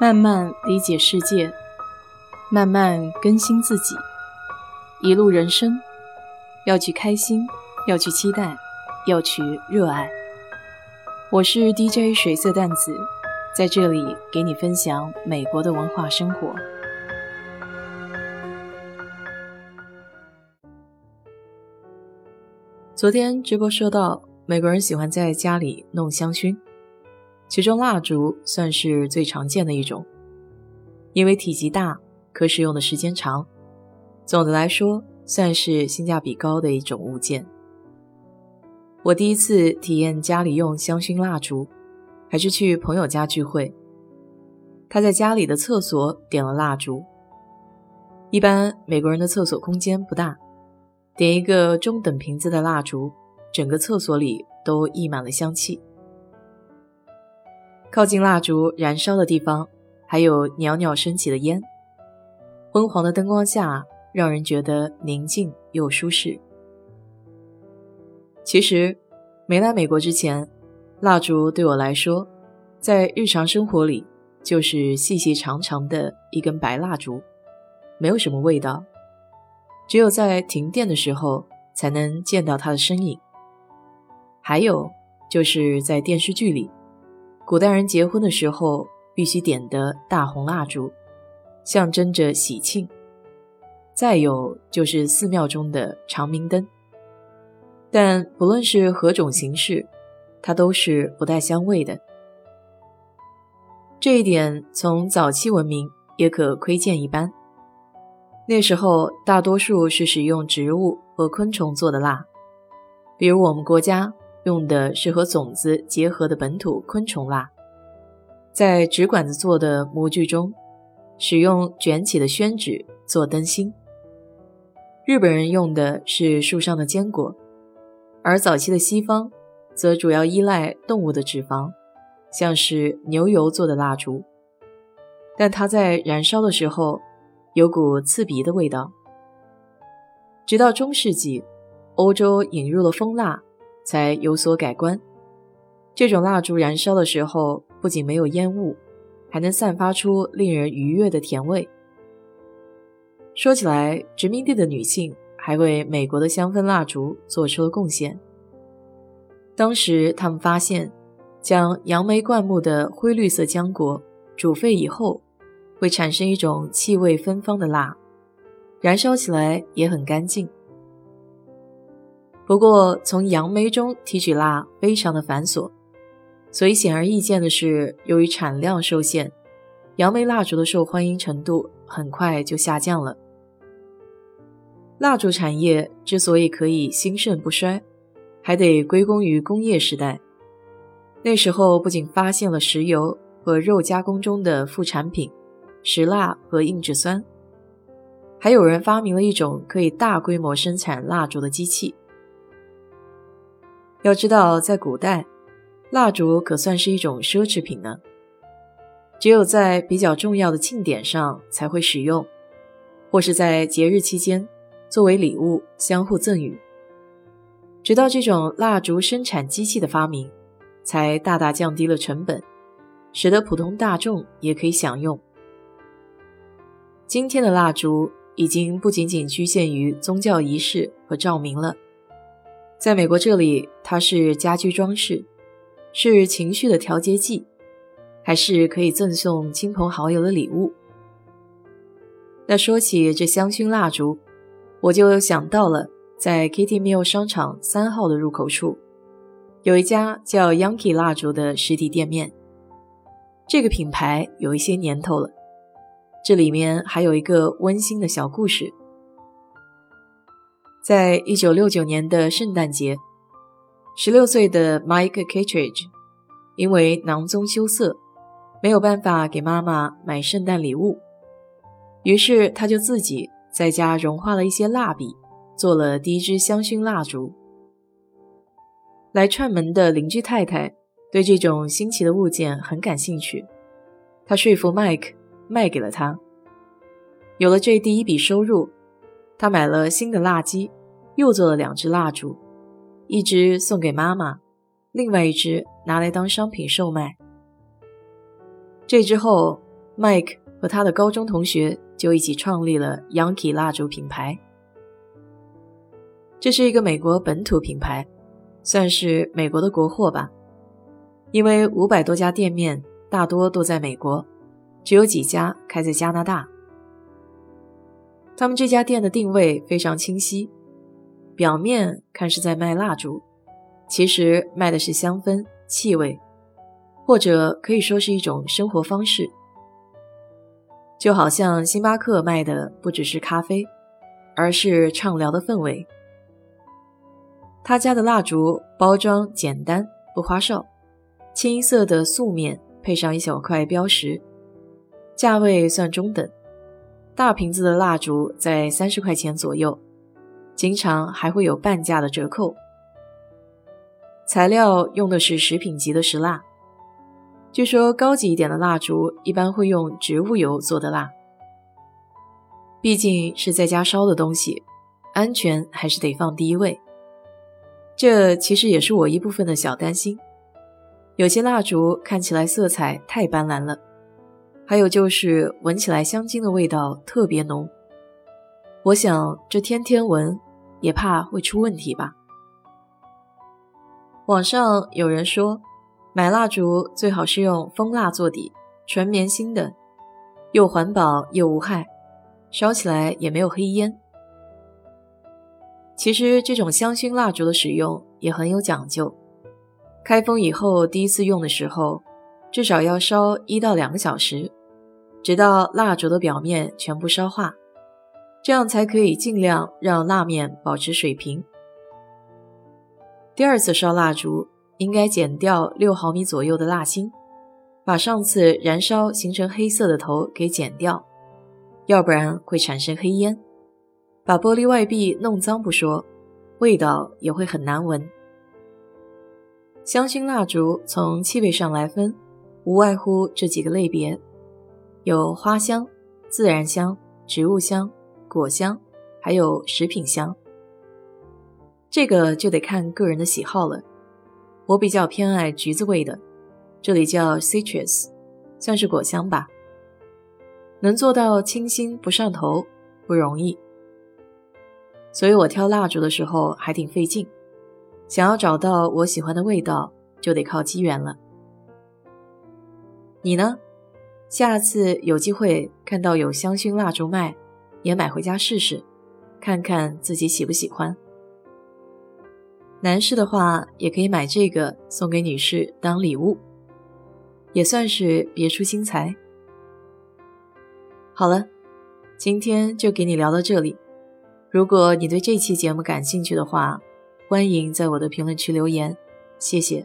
慢慢理解世界，慢慢更新自己。一路人生，要去开心，要去期待，要去热爱。我是 DJ 水色淡子，在这里给你分享美国的文化生活。昨天直播说到，美国人喜欢在家里弄香薰。其中蜡烛算是最常见的一种，因为体积大，可使用的时间长。总的来说，算是性价比高的一种物件。我第一次体验家里用香薰蜡烛，还是去朋友家聚会。他在家里的厕所点了蜡烛。一般美国人的厕所空间不大，点一个中等瓶子的蜡烛，整个厕所里都溢满了香气。靠近蜡烛燃烧的地方，还有袅袅升起的烟。昏黄的灯光下，让人觉得宁静又舒适。其实，没来美国之前，蜡烛对我来说，在日常生活里就是细细长长的一根白蜡烛，没有什么味道。只有在停电的时候，才能见到它的身影。还有，就是在电视剧里。古代人结婚的时候必须点的大红蜡烛，象征着喜庆。再有就是寺庙中的长明灯。但不论是何种形式，它都是不带香味的。这一点从早期文明也可窥见一斑。那时候大多数是使用植物和昆虫做的蜡，比如我们国家。用的是和种子结合的本土昆虫蜡，在纸管子做的模具中，使用卷起的宣纸做灯芯。日本人用的是树上的坚果，而早期的西方则主要依赖动物的脂肪，像是牛油做的蜡烛，但它在燃烧的时候有股刺鼻的味道。直到中世纪，欧洲引入了蜂蜡。才有所改观。这种蜡烛燃烧的时候，不仅没有烟雾，还能散发出令人愉悦的甜味。说起来，殖民地的女性还为美国的香氛蜡烛做出了贡献。当时，他们发现，将杨梅灌木的灰绿色浆果煮沸以后，会产生一种气味芬芳的蜡，燃烧起来也很干净。不过，从杨梅中提取蜡非常的繁琐，所以显而易见的是，由于产量受限，杨梅蜡烛的受欢迎程度很快就下降了。蜡烛产业之所以可以兴盛不衰，还得归功于工业时代。那时候不仅发现了石油和肉加工中的副产品石蜡和硬质酸，还有人发明了一种可以大规模生产蜡烛的机器。要知道，在古代，蜡烛可算是一种奢侈品呢。只有在比较重要的庆典上才会使用，或是在节日期间作为礼物相互赠予。直到这种蜡烛生产机器的发明，才大大降低了成本，使得普通大众也可以享用。今天的蜡烛已经不仅仅局限于宗教仪式和照明了。在美国这里，它是家居装饰，是情绪的调节剂，还是可以赠送亲朋好友的礼物。那说起这香薰蜡烛，我就想到了在 Kitty Mill 商场三号的入口处，有一家叫 Yankee 蜡烛的实体店面。这个品牌有一些年头了，这里面还有一个温馨的小故事。在一九六九年的圣诞节，十六岁的 Mike Kittredge 因为囊中羞涩，没有办法给妈妈买圣诞礼物，于是他就自己在家融化了一些蜡笔，做了第一支香薰蜡烛。来串门的邻居太太对这种新奇的物件很感兴趣，他说服 Mike 卖给了他。有了这第一笔收入。他买了新的蜡机，又做了两支蜡烛，一支送给妈妈，另外一支拿来当商品售卖。这之后，，Mike 和他的高中同学就一起创立了 Yankee 蜡烛品牌。这是一个美国本土品牌，算是美国的国货吧。因为五百多家店面大多都在美国，只有几家开在加拿大。他们这家店的定位非常清晰，表面看是在卖蜡烛，其实卖的是香氛、气味，或者可以说是一种生活方式。就好像星巴克卖的不只是咖啡，而是畅聊的氛围。他家的蜡烛包装简单不花哨，清一色的素面配上一小块标识，价位算中等。大瓶子的蜡烛在三十块钱左右，经常还会有半价的折扣。材料用的是食品级的石蜡，据说高级一点的蜡烛一般会用植物油做的蜡。毕竟是在家烧的东西，安全还是得放第一位。这其实也是我一部分的小担心。有些蜡烛看起来色彩太斑斓了。还有就是闻起来香精的味道特别浓，我想这天天闻也怕会出问题吧。网上有人说，买蜡烛最好是用蜂蜡做底，纯棉芯的，又环保又无害，烧起来也没有黑烟。其实这种香薰蜡烛的使用也很有讲究，开封以后第一次用的时候，至少要烧一到两个小时。直到蜡烛的表面全部烧化，这样才可以尽量让蜡面保持水平。第二次烧蜡烛，应该剪掉六毫米左右的蜡芯，把上次燃烧形成黑色的头给剪掉，要不然会产生黑烟。把玻璃外壁弄脏不说，味道也会很难闻。香薰蜡烛从气味上来分，无外乎这几个类别。有花香、自然香、植物香、果香，还有食品香。这个就得看个人的喜好了。我比较偏爱橘子味的，这里叫 citrus，算是果香吧。能做到清新不上头不容易，所以我挑蜡烛的时候还挺费劲。想要找到我喜欢的味道，就得靠机缘了。你呢？下次有机会看到有香薰蜡烛卖，也买回家试试，看看自己喜不喜欢。男士的话也可以买这个送给女士当礼物，也算是别出心裁。好了，今天就给你聊到这里。如果你对这期节目感兴趣的话，欢迎在我的评论区留言，谢谢。